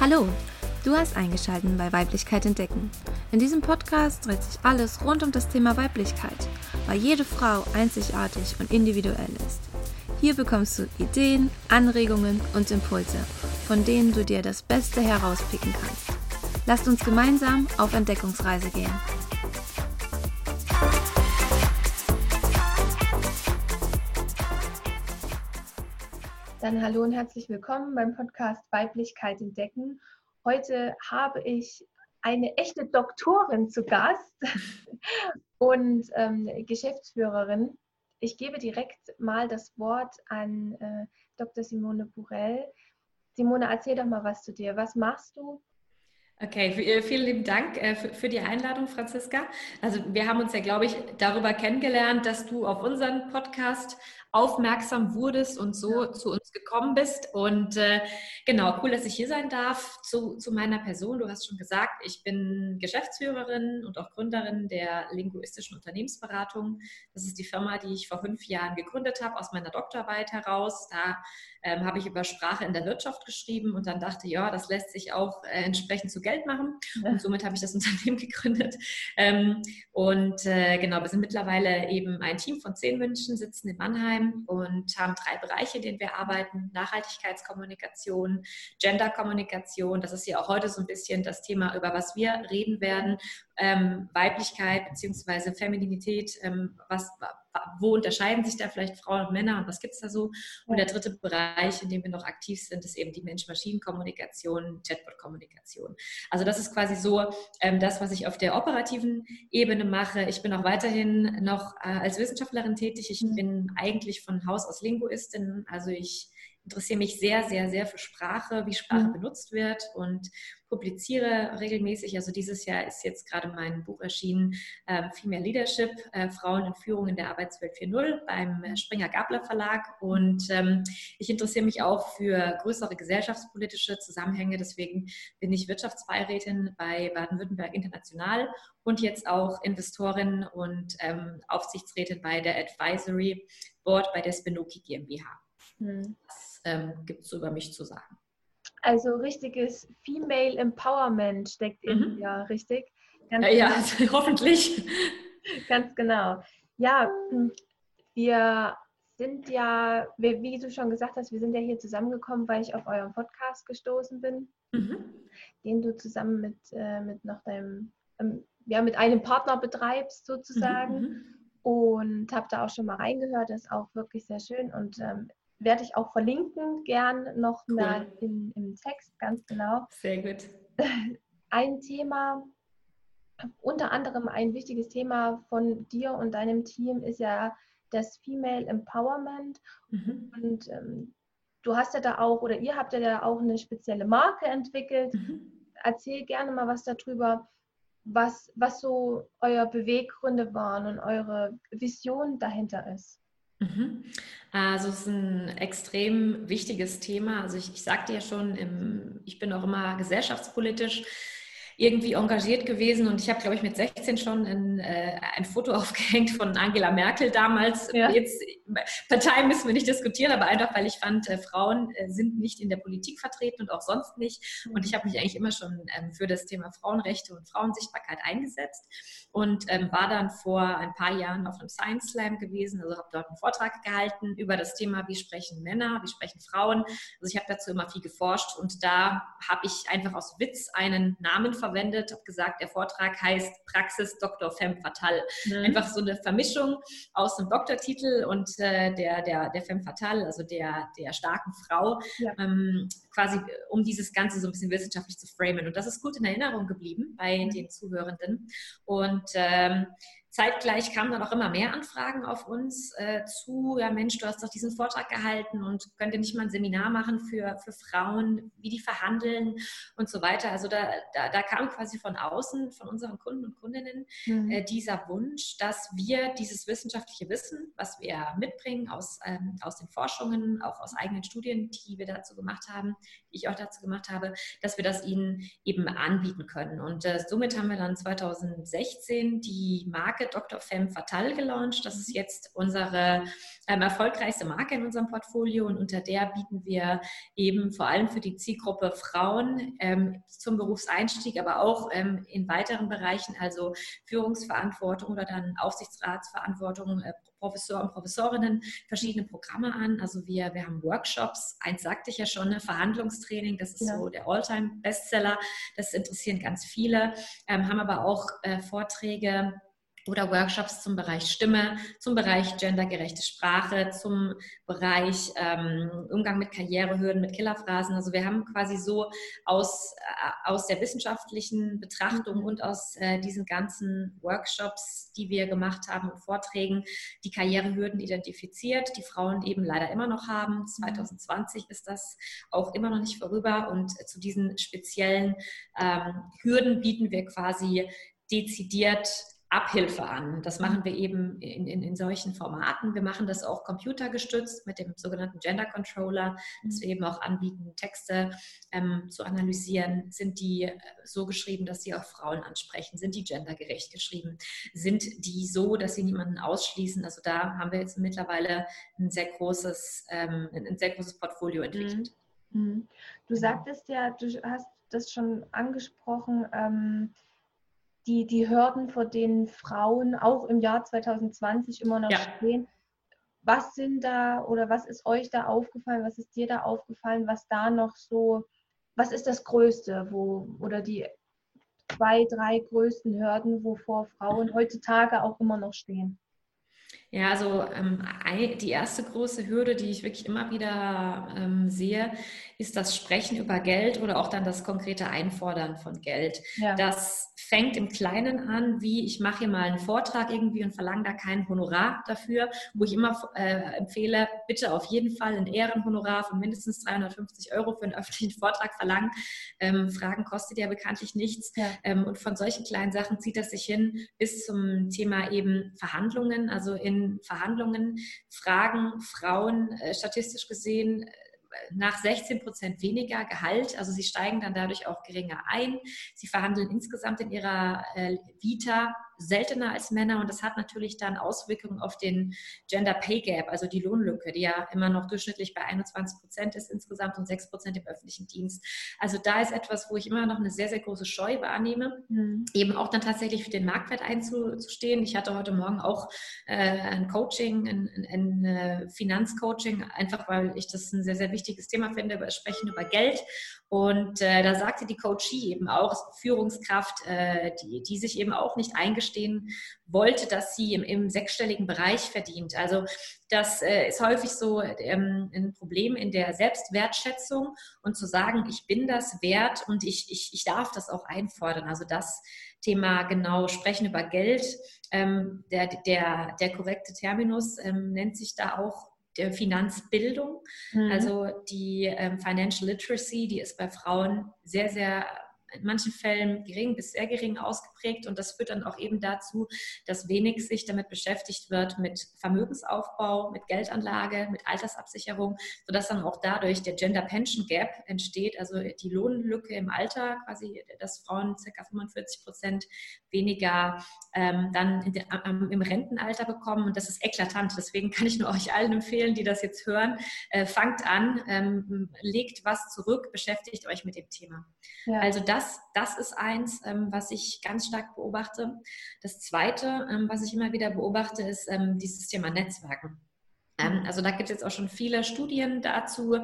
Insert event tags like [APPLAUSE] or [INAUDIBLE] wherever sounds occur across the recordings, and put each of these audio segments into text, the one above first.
Hallo, du hast eingeschaltet bei Weiblichkeit entdecken. In diesem Podcast dreht sich alles rund um das Thema Weiblichkeit, weil jede Frau einzigartig und individuell ist. Hier bekommst du Ideen, Anregungen und Impulse, von denen du dir das Beste herauspicken kannst. Lasst uns gemeinsam auf Entdeckungsreise gehen. Dann hallo und herzlich willkommen beim Podcast Weiblichkeit entdecken. Heute habe ich eine echte Doktorin zu Gast [LAUGHS] und ähm, Geschäftsführerin. Ich gebe direkt mal das Wort an äh, Dr. Simone Burell. Simone, erzähl doch mal was zu dir. Was machst du? Okay, äh, vielen lieben Dank äh, für die Einladung, Franziska. Also wir haben uns ja, glaube ich, darüber kennengelernt, dass du auf unseren Podcast aufmerksam wurdest und so ja. zu uns gekommen bist. Und äh, genau, cool, dass ich hier sein darf zu, zu meiner Person. Du hast schon gesagt, ich bin Geschäftsführerin und auch Gründerin der linguistischen Unternehmensberatung. Das ist die Firma, die ich vor fünf Jahren gegründet habe, aus meiner Doktorarbeit heraus. Da ähm, habe ich über Sprache in der Wirtschaft geschrieben und dann dachte, ja, das lässt sich auch äh, entsprechend zu Geld machen. Und somit habe ich das [LAUGHS] Unternehmen gegründet. Ähm, und äh, genau, wir sind mittlerweile eben ein Team von zehn Menschen, sitzen in Mannheim und haben drei Bereiche, in denen wir arbeiten. Nachhaltigkeitskommunikation, Genderkommunikation. Das ist ja auch heute so ein bisschen das Thema, über was wir reden werden. Ähm, Weiblichkeit bzw. Femininität, ähm, was, wo unterscheiden sich da vielleicht Frauen und Männer und was gibt es da so? Und der dritte Bereich, in dem wir noch aktiv sind, ist eben die Mensch-Maschinen-Kommunikation, Chatbot-Kommunikation. Also das ist quasi so ähm, das, was ich auf der operativen Ebene mache. Ich bin auch weiterhin noch äh, als Wissenschaftlerin tätig. Ich mhm. bin eigentlich von Haus aus Linguistin, also ich interessiere mich sehr, sehr, sehr für Sprache, wie Sprache mhm. benutzt wird und publiziere regelmäßig. Also dieses Jahr ist jetzt gerade mein Buch erschienen, äh, Female Leadership, äh, Frauen in Führung in der Arbeitswelt 4.0 beim Springer Gabler Verlag. Und ähm, ich interessiere mich auch für größere gesellschaftspolitische Zusammenhänge. Deswegen bin ich Wirtschaftsbeirätin bei Baden-Württemberg International und jetzt auch Investorin und ähm, Aufsichtsrätin bei der Advisory Board bei der Spinoki GmbH. Hm. Das ähm, gibt es über mich zu sagen. Also richtiges Female Empowerment steckt in mhm. dir, richtig? Ganz ja, genau. ja [LAUGHS] hoffentlich. Ganz genau. Ja, wir sind ja, wie du schon gesagt hast, wir sind ja hier zusammengekommen, weil ich auf euren Podcast gestoßen bin, mhm. den du zusammen mit, äh, mit noch deinem, ähm, ja, mit einem Partner betreibst sozusagen. Mhm. mhm. Und habe da auch schon mal reingehört, das ist auch wirklich sehr schön. Und ähm, werde ich auch verlinken, gern noch cool. in, im Text, ganz genau. Sehr gut. [LAUGHS] Ein Thema, unter anderem ein wichtiges Thema von dir und deinem Team ist ja das Female Empowerment. Mhm. Und ähm, du hast ja da auch, oder ihr habt ja da auch eine spezielle Marke entwickelt. Mhm. Erzähl gerne mal was darüber, was, was so euer Beweggründe waren und eure Vision dahinter ist. Mhm. Also es ist ein extrem wichtiges Thema. Also ich, ich sagte ja schon, im, ich bin auch immer gesellschaftspolitisch irgendwie engagiert gewesen und ich habe, glaube ich, mit 16 schon ein, äh, ein Foto [LAUGHS] aufgehängt von Angela Merkel damals. Ja. Jetzt Partei müssen wir nicht diskutieren, aber einfach, weil ich fand, äh, Frauen äh, sind nicht in der Politik vertreten und auch sonst nicht. Und ich habe mich eigentlich immer schon ähm, für das Thema Frauenrechte und Frauensichtbarkeit eingesetzt und ähm, war dann vor ein paar Jahren auf einem Science Slam gewesen, also habe dort einen Vortrag gehalten über das Thema, wie sprechen Männer, wie sprechen Frauen. Also ich habe dazu immer viel geforscht und da habe ich einfach aus Witz einen Namen verwendet, habe gesagt, der Vortrag heißt Praxis Dr. Femme Fatale. Mhm. Einfach so eine Vermischung aus einem Doktortitel und äh, der, der, der Femme Fatale, also der, der starken Frau, ja. ähm, quasi um dieses Ganze so ein bisschen wissenschaftlich zu framen. Und das ist gut in Erinnerung geblieben bei mhm. den Zuhörenden. Und ähm, Zeitgleich kamen dann auch immer mehr Anfragen auf uns äh, zu, ja Mensch, du hast doch diesen Vortrag gehalten und könnt ihr nicht mal ein Seminar machen für, für Frauen, wie die verhandeln und so weiter. Also da, da, da kam quasi von außen, von unseren Kunden und Kundinnen, mhm. äh, dieser Wunsch, dass wir dieses wissenschaftliche Wissen, was wir mitbringen aus, ähm, aus den Forschungen, auch aus eigenen Studien, die wir dazu gemacht haben, die ich auch dazu gemacht habe, dass wir das ihnen eben anbieten können. Und äh, somit haben wir dann 2016 die Marke Marke Dr. Femme Fatal gelauncht. Das ist jetzt unsere ähm, erfolgreichste Marke in unserem Portfolio und unter der bieten wir eben vor allem für die Zielgruppe Frauen ähm, zum Berufseinstieg, aber auch ähm, in weiteren Bereichen, also Führungsverantwortung oder dann Aufsichtsratsverantwortung, äh, Professoren und Professorinnen verschiedene Programme an. Also wir, wir haben Workshops, eins sagte ich ja schon, ne, Verhandlungstraining, das ist ja. so der Alltime-Bestseller, das interessieren ganz viele, ähm, haben aber auch äh, Vorträge oder Workshops zum Bereich Stimme, zum Bereich gendergerechte Sprache, zum Bereich ähm, Umgang mit Karrierehürden, mit Killerphrasen. Also wir haben quasi so aus, äh, aus der wissenschaftlichen Betrachtung und aus äh, diesen ganzen Workshops, die wir gemacht haben und Vorträgen, die Karrierehürden identifiziert, die Frauen eben leider immer noch haben. 2020 ist das auch immer noch nicht vorüber und zu diesen speziellen ähm, Hürden bieten wir quasi dezidiert Abhilfe an. Das machen wir eben in, in, in, solchen Formaten. Wir machen das auch computergestützt mit dem sogenannten Gender Controller, dass wir eben auch anbieten, Texte ähm, zu analysieren. Sind die äh, so geschrieben, dass sie auch Frauen ansprechen? Sind die gendergerecht geschrieben? Sind die so, dass sie niemanden ausschließen? Also da haben wir jetzt mittlerweile ein sehr großes, ähm, ein sehr großes Portfolio entwickelt. Mhm. Mhm. Du genau. sagtest ja, du hast das schon angesprochen, ähm, die, die Hürden, vor denen Frauen auch im Jahr 2020 immer noch ja. stehen. Was sind da oder was ist euch da aufgefallen, was ist dir da aufgefallen, was da noch so, was ist das Größte, wo oder die zwei, drei größten Hürden, wovor Frauen heutzutage auch immer noch stehen? Ja, also ähm, die erste große Hürde, die ich wirklich immer wieder ähm, sehe, ist das Sprechen über Geld oder auch dann das konkrete Einfordern von Geld. Ja. Das fängt im Kleinen an, wie ich mache hier mal einen Vortrag irgendwie und verlange da kein Honorar dafür, wo ich immer äh, empfehle, bitte auf jeden Fall ein Ehrenhonorar von mindestens 350 Euro für einen öffentlichen Vortrag verlangen. Ähm, Fragen kostet ja bekanntlich nichts. Ja. Ähm, und von solchen kleinen Sachen zieht das sich hin bis zum Thema eben Verhandlungen. Also in Verhandlungen fragen Frauen äh, statistisch gesehen nach 16 Prozent weniger Gehalt. Also sie steigen dann dadurch auch geringer ein. Sie verhandeln insgesamt in ihrer äh, Vita seltener als Männer und das hat natürlich dann Auswirkungen auf den Gender Pay Gap, also die Lohnlücke, die ja immer noch durchschnittlich bei 21 Prozent ist insgesamt und 6 Prozent im öffentlichen Dienst. Also da ist etwas, wo ich immer noch eine sehr, sehr große Scheu wahrnehme, mhm. eben auch dann tatsächlich für den Marktwert einzustehen. Ich hatte heute Morgen auch äh, ein Coaching, ein, ein, ein äh, Finanzcoaching, einfach weil ich das ein sehr, sehr wichtiges Thema finde, über Sprechen über Geld und äh, da sagte die Coachie eben auch, Führungskraft, äh, die, die sich eben auch nicht eingestehen wollte, dass sie im, im sechsstelligen Bereich verdient. Also das äh, ist häufig so ähm, ein Problem in der Selbstwertschätzung und zu sagen, ich bin das wert und ich, ich, ich darf das auch einfordern. Also das Thema genau sprechen über Geld. Ähm, der, der, der korrekte Terminus ähm, nennt sich da auch der Finanzbildung. Mhm. Also die ähm, Financial Literacy, die ist bei Frauen sehr, sehr in manchen Fällen gering bis sehr gering ausgeprägt und das führt dann auch eben dazu, dass wenig sich damit beschäftigt wird mit Vermögensaufbau, mit Geldanlage, mit Altersabsicherung, sodass dann auch dadurch der Gender Pension Gap entsteht, also die Lohnlücke im Alter, quasi, dass Frauen ca. 45 Prozent weniger ähm, dann den, ähm, im Rentenalter bekommen und das ist eklatant. Deswegen kann ich nur euch allen empfehlen, die das jetzt hören, äh, fangt an, ähm, legt was zurück, beschäftigt euch mit dem Thema. Ja. Also das das, das ist eins, ähm, was ich ganz stark beobachte. Das Zweite, ähm, was ich immer wieder beobachte, ist ähm, dieses Thema Netzwerken. Ähm, also da gibt es jetzt auch schon viele Studien dazu,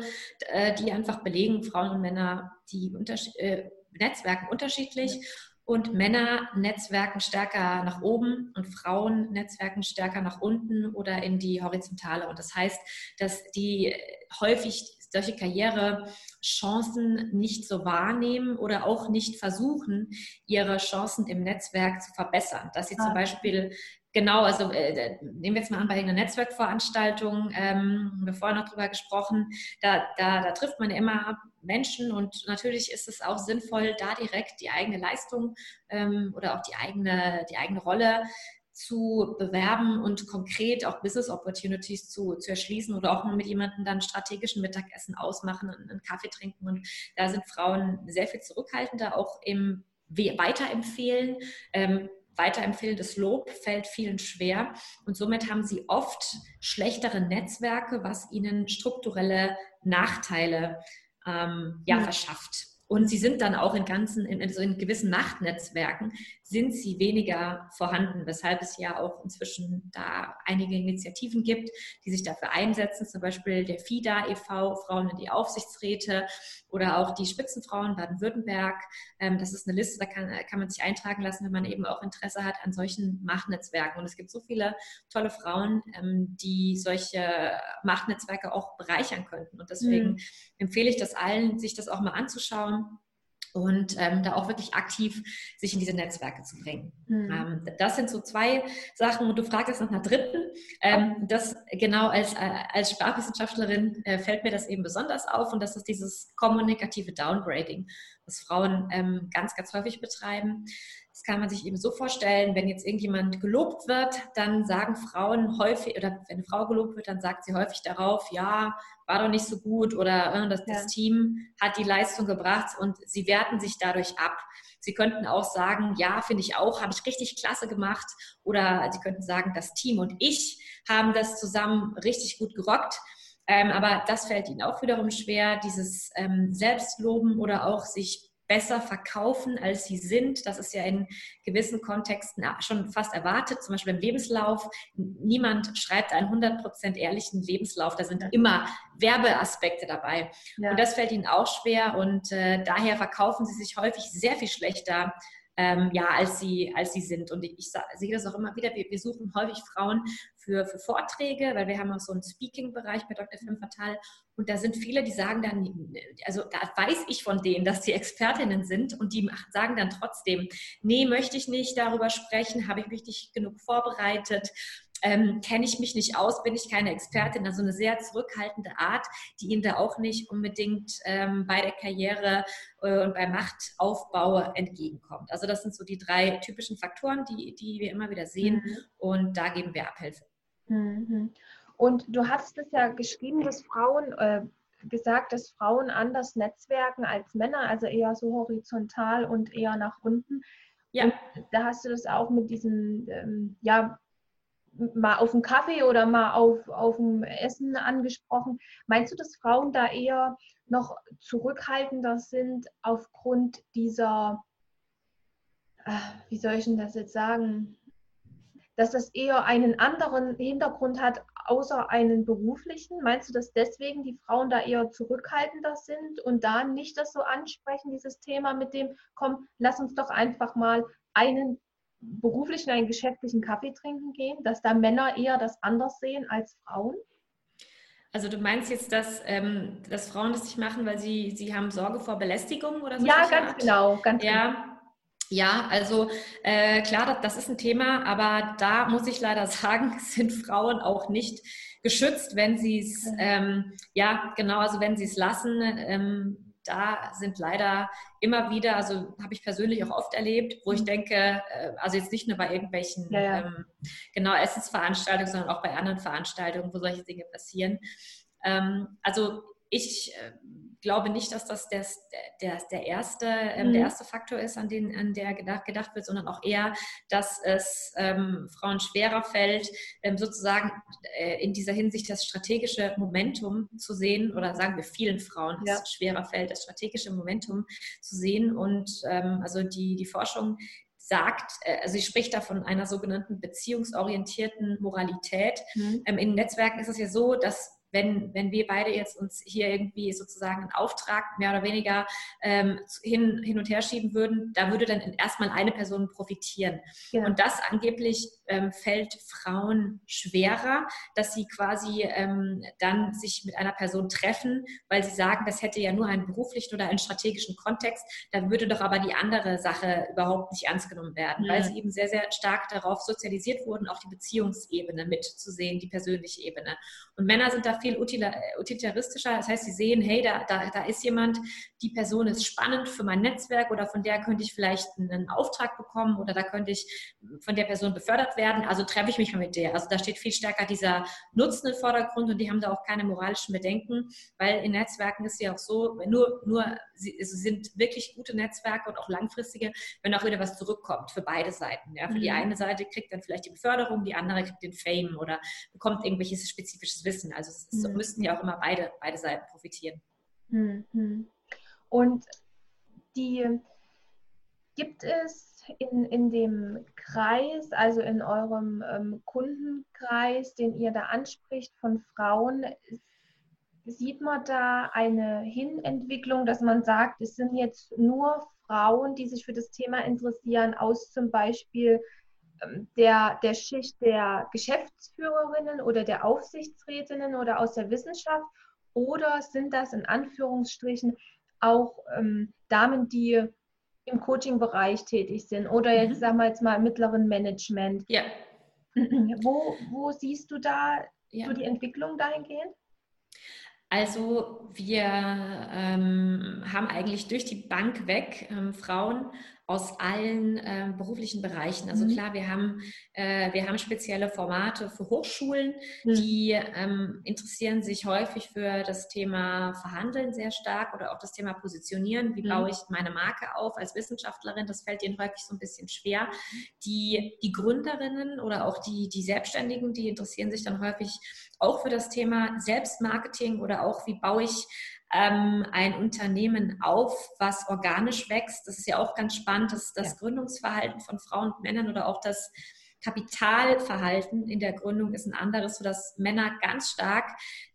äh, die einfach belegen, Frauen und Männer, die unterschied äh, Netzwerken unterschiedlich. Und Männer netzwerken stärker nach oben und Frauen netzwerken stärker nach unten oder in die Horizontale. Und das heißt, dass die häufig solche Karrierechancen nicht so wahrnehmen oder auch nicht versuchen, ihre Chancen im Netzwerk zu verbessern. Dass sie zum. Beispiel Genau, also äh, nehmen wir jetzt mal an bei einer Netzwerkveranstaltung, ähm, haben wir vorher noch drüber gesprochen, da, da, da trifft man ja immer Menschen und natürlich ist es auch sinnvoll, da direkt die eigene Leistung ähm, oder auch die eigene, die eigene Rolle zu bewerben und konkret auch Business Opportunities zu, zu erschließen oder auch mal mit jemandem dann strategischen Mittagessen ausmachen und einen Kaffee trinken. Und da sind Frauen sehr viel zurückhaltender, auch im Weiterempfehlen. Ähm, weiterempfehlendes Lob fällt vielen schwer und somit haben sie oft schlechtere Netzwerke, was ihnen strukturelle Nachteile ähm, ja, ja, verschafft. Und sie sind dann auch in ganzen, in, also in gewissen Machtnetzwerken sind sie weniger vorhanden, weshalb es ja auch inzwischen da einige Initiativen gibt, die sich dafür einsetzen, zum Beispiel der FIDA e.V., Frauen in die Aufsichtsräte oder auch die Spitzenfrauen Baden-Württemberg. Ähm, das ist eine Liste, da kann, kann man sich eintragen lassen, wenn man eben auch Interesse hat an solchen Machtnetzwerken. Und es gibt so viele tolle Frauen, ähm, die solche Machtnetzwerke auch bereichern könnten. Und deswegen mhm. empfehle ich das allen, sich das auch mal anzuschauen und ähm, da auch wirklich aktiv sich in diese Netzwerke zu bringen. Mhm. Ähm, das sind so zwei Sachen und du fragst nach einer dritten. Ähm, das genau als, äh, als Sprachwissenschaftlerin äh, fällt mir das eben besonders auf und das ist dieses kommunikative Downgrading, was Frauen ähm, ganz, ganz häufig betreiben. Das kann man sich eben so vorstellen, wenn jetzt irgendjemand gelobt wird, dann sagen Frauen häufig, oder wenn eine Frau gelobt wird, dann sagt sie häufig darauf, ja, war doch nicht so gut oder äh, das, ja. das Team hat die Leistung gebracht und sie werten sich dadurch ab. Sie könnten auch sagen, ja, finde ich auch, habe ich richtig klasse gemacht. Oder sie könnten sagen, das Team und ich haben das zusammen richtig gut gerockt. Ähm, aber das fällt ihnen auch wiederum schwer, dieses ähm, Selbstloben oder auch sich besser verkaufen, als sie sind. Das ist ja in gewissen Kontexten schon fast erwartet, zum Beispiel im Lebenslauf. Niemand schreibt einen 100% ehrlichen Lebenslauf. Da sind immer Werbeaspekte dabei. Ja. Und das fällt ihnen auch schwer und äh, daher verkaufen sie sich häufig sehr viel schlechter ähm, ja, als sie, als sie sind. Und ich, ich sehe das auch immer wieder. Wir, wir, suchen häufig Frauen für, für Vorträge, weil wir haben auch so einen Speaking-Bereich bei Dr. Femme Fatal. Und da sind viele, die sagen dann, also da weiß ich von denen, dass die Expertinnen sind und die sagen dann trotzdem, nee, möchte ich nicht darüber sprechen, habe ich mich nicht genug vorbereitet ähm, kenne ich mich nicht aus, bin ich keine Expertin. Also eine sehr zurückhaltende Art, die ihnen da auch nicht unbedingt ähm, bei der Karriere äh, und beim Machtaufbau entgegenkommt. Also das sind so die drei typischen Faktoren, die, die wir immer wieder sehen mhm. und da geben wir Abhilfe. Mhm. Und du hast es ja geschrieben, dass Frauen äh, gesagt, dass Frauen anders netzwerken als Männer, also eher so horizontal und eher nach unten. Ja. Und da hast du das auch mit diesem, ähm, ja, mal auf dem Kaffee oder mal auf, auf dem Essen angesprochen. Meinst du, dass Frauen da eher noch zurückhaltender sind aufgrund dieser, äh, wie soll ich denn das jetzt sagen, dass das eher einen anderen Hintergrund hat, außer einen beruflichen? Meinst du, dass deswegen die Frauen da eher zurückhaltender sind und da nicht das so ansprechen, dieses Thema mit dem, komm, lass uns doch einfach mal einen beruflichen, einen geschäftlichen Kaffee trinken gehen, dass da Männer eher das anders sehen als Frauen? Also du meinst jetzt, dass, ähm, dass Frauen das nicht machen, weil sie, sie haben Sorge vor Belästigung oder so? Ja, ganz Art? genau, ganz ja. genau. Ja, also äh, klar, das, das, ist ein Thema, aber da muss ich leider [LAUGHS] sagen, sind Frauen auch nicht geschützt, wenn sie es, ähm, ja, genau, also wenn sie es lassen. Ähm, da sind leider immer wieder, also habe ich persönlich auch oft erlebt, wo ich mhm. denke, äh, also jetzt nicht nur bei irgendwelchen ja, ja. Ähm, genau Essensveranstaltungen, sondern auch bei anderen Veranstaltungen, wo solche Dinge passieren. Ähm, also ich äh, glaube nicht, dass das der, der, der, erste, ähm, mhm. der erste Faktor ist, an den an der gedacht, gedacht wird, sondern auch eher, dass es ähm, Frauen schwerer fällt, ähm, sozusagen äh, in dieser Hinsicht das strategische Momentum zu sehen, oder sagen wir vielen Frauen, ja. es schwerer fällt, das strategische Momentum zu sehen. Und ähm, also die, die Forschung sagt, äh, also sie spricht da von einer sogenannten beziehungsorientierten Moralität. Mhm. Ähm, in Netzwerken ist es ja so, dass wenn, wenn wir beide jetzt uns hier irgendwie sozusagen einen Auftrag mehr oder weniger ähm, hin, hin und her schieben würden, da würde dann erstmal eine Person profitieren. Ja. Und das angeblich ähm, fällt Frauen schwerer, dass sie quasi ähm, dann sich mit einer Person treffen, weil sie sagen, das hätte ja nur einen beruflichen oder einen strategischen Kontext, dann würde doch aber die andere Sache überhaupt nicht ernst genommen werden, mhm. weil sie eben sehr, sehr stark darauf sozialisiert wurden, auch die Beziehungsebene mitzusehen, die persönliche Ebene. Und Männer sind da viel utilitaristischer. Das heißt, sie sehen, hey, da, da, da ist jemand, die Person ist spannend für mein Netzwerk oder von der könnte ich vielleicht einen Auftrag bekommen oder da könnte ich von der Person befördert werden. Also treffe ich mich mal mit der. Also da steht viel stärker dieser Nutzen im Vordergrund und die haben da auch keine moralischen Bedenken, weil in Netzwerken ist ja auch so, nur, nur sie, es sind wirklich gute Netzwerke und auch langfristige, wenn auch wieder was zurückkommt für beide Seiten. Ja? Für mhm. die eine Seite kriegt dann vielleicht die Beförderung, die andere kriegt den Fame oder bekommt irgendwelches spezifisches Wissen. Also es ist, mhm. müssten ja auch immer beide, beide Seiten profitieren. Mhm. Und die gibt es in, in dem Kreis, also in eurem ähm, Kundenkreis, den ihr da anspricht von Frauen, sieht man da eine Hinentwicklung, dass man sagt, es sind jetzt nur Frauen, die sich für das Thema interessieren, aus zum Beispiel der, der Schicht der Geschäftsführerinnen oder der Aufsichtsrätinnen oder aus der Wissenschaft? Oder sind das in Anführungsstrichen auch ähm, Damen, die im Coaching-Bereich tätig sind oder jetzt, mhm. sagen wir jetzt mal, im mittleren Management? Ja. [CLEARS THROAT] Wo, wo siehst du da ja. so die Entwicklung dahingehend? Also wir ähm, haben eigentlich durch die Bank weg ähm, Frauen aus allen äh, beruflichen Bereichen. Also mhm. klar, wir haben, äh, wir haben spezielle Formate für Hochschulen, mhm. die ähm, interessieren sich häufig für das Thema Verhandeln sehr stark oder auch das Thema Positionieren. Wie mhm. baue ich meine Marke auf als Wissenschaftlerin? Das fällt ihnen häufig so ein bisschen schwer. Die, die Gründerinnen oder auch die, die Selbstständigen, die interessieren sich dann häufig auch für das Thema Selbstmarketing oder auch wie baue ich ähm, ein Unternehmen auf, was organisch wächst. Das ist ja auch ganz spannend, dass das ja. Gründungsverhalten von Frauen und Männern oder auch das Kapitalverhalten in der Gründung ist ein anderes, sodass Männer ganz stark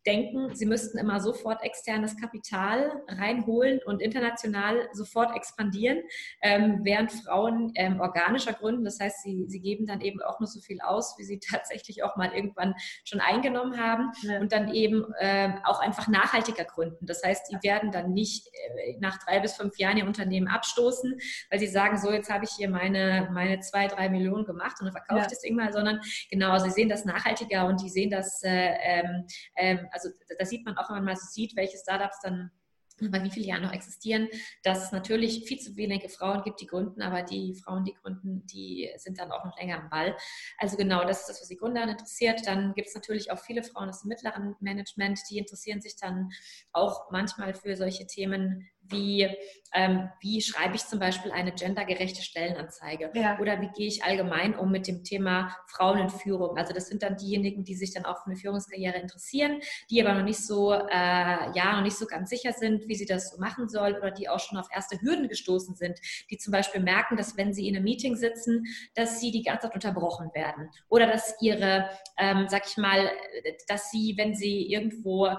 denken, sie müssten immer sofort externes Kapital reinholen und international sofort expandieren, ähm, während Frauen ähm, organischer gründen. Das heißt, sie, sie geben dann eben auch nur so viel aus, wie sie [LAUGHS] tatsächlich auch mal irgendwann schon eingenommen haben ja. und dann eben äh, auch einfach nachhaltiger gründen. Das heißt, die werden dann nicht äh, nach drei bis fünf Jahren ihr Unternehmen abstoßen, weil sie sagen, so jetzt habe ich hier meine, meine zwei, drei Millionen gemacht und dann verkaufe ja. ich das irgendwann, sondern genau, sie sehen das nachhaltiger und die sehen das äh, ähm, ähm also da sieht man auch, wenn man mal sieht, welche Startups dann [CLEARS THROAT] bei wie vielen Jahren noch existieren, dass es natürlich viel zu wenige Frauen gibt, die gründen, aber die Frauen, die gründen, die sind dann auch noch länger am Ball. Also genau, das ist das, was die Gründer interessiert. Dann gibt es natürlich auch viele Frauen aus dem mittleren Management, die interessieren sich dann auch manchmal für solche Themen wie, ähm, wie schreibe ich zum Beispiel eine gendergerechte Stellenanzeige ja. oder wie gehe ich allgemein um mit dem Thema Frauen in Führung. Also das sind dann diejenigen, die sich dann auch für eine Führungskarriere interessieren, die aber noch nicht so, äh, ja, noch nicht so ganz sicher sind, wie sie das so machen sollen oder die auch schon auf erste Hürden gestoßen sind, die zum Beispiel merken, dass wenn sie in einem Meeting sitzen, dass sie die ganze Zeit unterbrochen werden oder dass ihre, ähm, sag ich mal, dass sie, wenn sie irgendwo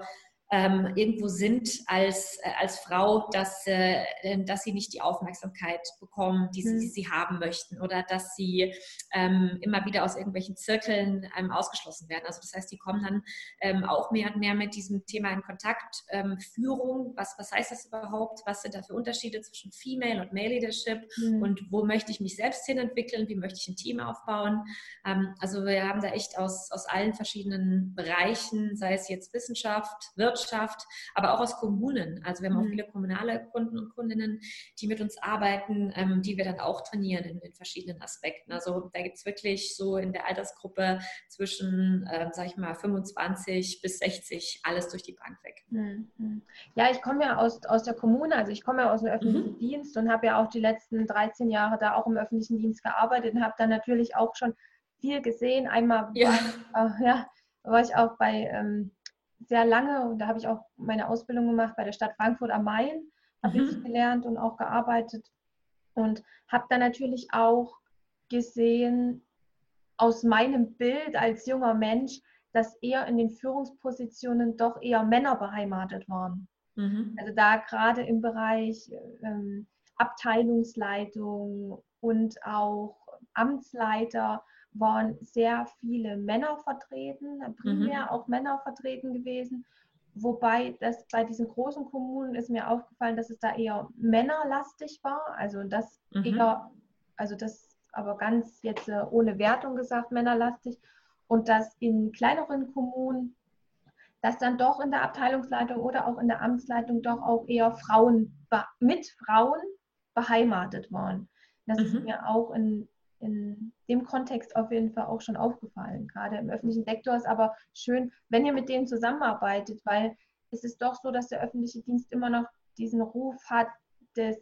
ähm, irgendwo sind als, äh, als Frau, dass, äh, dass sie nicht die Aufmerksamkeit bekommen, die sie, mhm. die sie haben möchten oder dass sie ähm, immer wieder aus irgendwelchen Zirkeln ähm, ausgeschlossen werden. Also das heißt, die kommen dann ähm, auch mehr und mehr mit diesem Thema in Kontakt. Ähm, Führung, was, was heißt das überhaupt? Was sind da für Unterschiede zwischen Female und Male Leadership mhm. und wo möchte ich mich selbst hin entwickeln? Wie möchte ich ein Team aufbauen? Ähm, also wir haben da echt aus, aus allen verschiedenen Bereichen, sei es jetzt Wissenschaft, Wirtschaft, Wirtschaft, aber auch aus Kommunen. Also wir haben auch mhm. viele kommunale Kunden und Kundinnen, die mit uns arbeiten, ähm, die wir dann auch trainieren in den verschiedenen Aspekten. Also da gibt es wirklich so in der Altersgruppe zwischen, äh, sag ich mal, 25 bis 60 alles durch die Bank weg. Mhm. Ja, ich komme ja aus, aus der Kommune, also ich komme ja aus dem öffentlichen mhm. Dienst und habe ja auch die letzten 13 Jahre da auch im öffentlichen Dienst gearbeitet und habe dann natürlich auch schon viel gesehen. Einmal ja. War, äh, ja, war ich auch bei ähm, sehr lange und da habe ich auch meine Ausbildung gemacht bei der Stadt Frankfurt am Main, habe mhm. ich gelernt und auch gearbeitet und habe dann natürlich auch gesehen aus meinem Bild als junger Mensch, dass eher in den Führungspositionen doch eher Männer beheimatet waren. Mhm. Also da gerade im Bereich ähm, Abteilungsleitung und auch Amtsleiter waren sehr viele Männer vertreten, primär mhm. auch Männer vertreten gewesen. Wobei das bei diesen großen Kommunen ist mir aufgefallen, dass es da eher männerlastig war. Also das mhm. eher, also das aber ganz jetzt äh, ohne Wertung gesagt, männerlastig. Und dass in kleineren Kommunen dass dann doch in der Abteilungsleitung oder auch in der Amtsleitung doch auch eher Frauen mit Frauen beheimatet waren. Das mhm. ist mir auch in, in dem Kontext auf jeden Fall auch schon aufgefallen. Gerade im öffentlichen Sektor ist aber schön, wenn ihr mit denen zusammenarbeitet, weil es ist doch so, dass der öffentliche Dienst immer noch diesen Ruf hat, des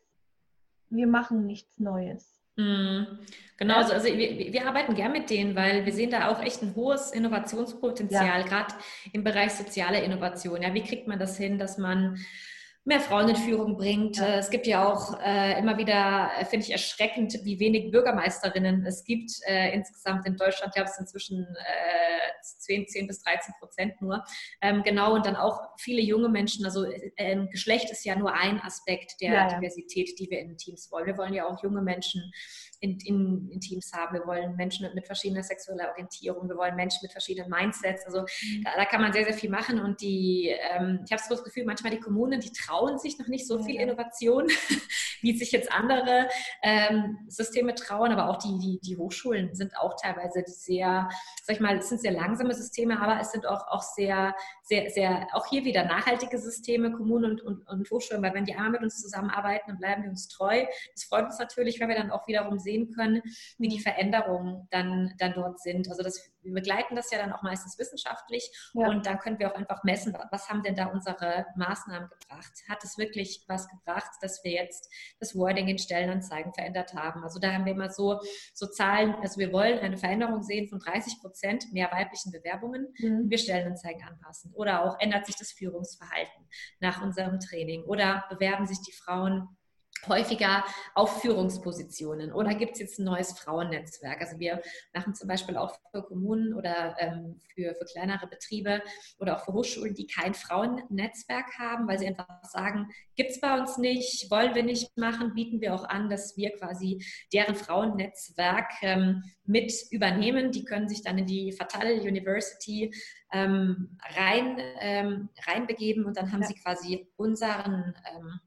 wir machen nichts Neues. Mhm. Genau, also, also wir, wir, arbeiten gern mit denen, weil wir sehen da auch echt ein hohes Innovationspotenzial, ja. gerade im Bereich soziale Innovation. Ja, wie kriegt man das hin, dass man mehr Frauen in Führung bringt. Ja. Äh, es gibt ja auch äh, immer wieder, äh, finde ich erschreckend, wie wenig Bürgermeisterinnen es gibt äh, insgesamt in Deutschland. Ich glaube, es inzwischen äh, 10, 10 bis 13 Prozent nur. Ähm, genau, und dann auch viele junge Menschen. Also ähm, Geschlecht ist ja nur ein Aspekt der ja. Diversität, die wir in Teams wollen. Wir wollen ja auch junge Menschen in, in, in, Teams haben. Wir wollen Menschen mit, mit, verschiedener sexueller Orientierung, wir wollen Menschen mit verschiedenen Mindsets. Also mhm. da, da, kann man sehr, sehr viel machen. Und die, ähm, ich habe so das Gefühl, manchmal die Kommunen, die trauen sich noch nicht so viel Innovation, [LAUGHS] wie sich jetzt andere ähm, Systeme trauen. Aber auch die, die, die Hochschulen sind auch teilweise sehr, sag ich mal, es sind sehr langsame Systeme, aber es sind auch, auch sehr, sehr, sehr, auch hier wieder nachhaltige Systeme, Kommunen und, und, und Hochschulen, weil wenn die einmal mit uns zusammenarbeiten, dann bleiben die uns treu. Das freut uns natürlich, weil wir dann auch wiederum sehen können, wie die Veränderungen dann, dann dort sind. Also das, wir begleiten das ja dann auch meistens wissenschaftlich ja. und dann können wir auch einfach messen, was haben denn da unsere Maßnahmen gebracht? Hat es wirklich was gebracht, dass wir jetzt das Wording in Stellenanzeigen verändert haben? Also da haben wir immer so, so Zahlen, also wir wollen eine Veränderung sehen von 30 Prozent mehr weiblichen Bewerbungen, mhm. wir Stellenanzeigen anpassen. Oder auch ändert sich das Führungsverhalten nach unserem Training oder bewerben sich die Frauen häufiger auf Führungspositionen oder gibt es jetzt ein neues Frauennetzwerk? Also wir machen zum Beispiel auch für Kommunen oder ähm, für, für kleinere Betriebe oder auch für Hochschulen, die kein Frauennetzwerk haben, weil sie einfach sagen, gibt es bei uns nicht, wollen wir nicht machen, bieten wir auch an, dass wir quasi deren Frauennetzwerk ähm, mit übernehmen. Die können sich dann in die Fatale University ähm, rein, ähm, reinbegeben und dann haben ja. sie quasi unseren ähm,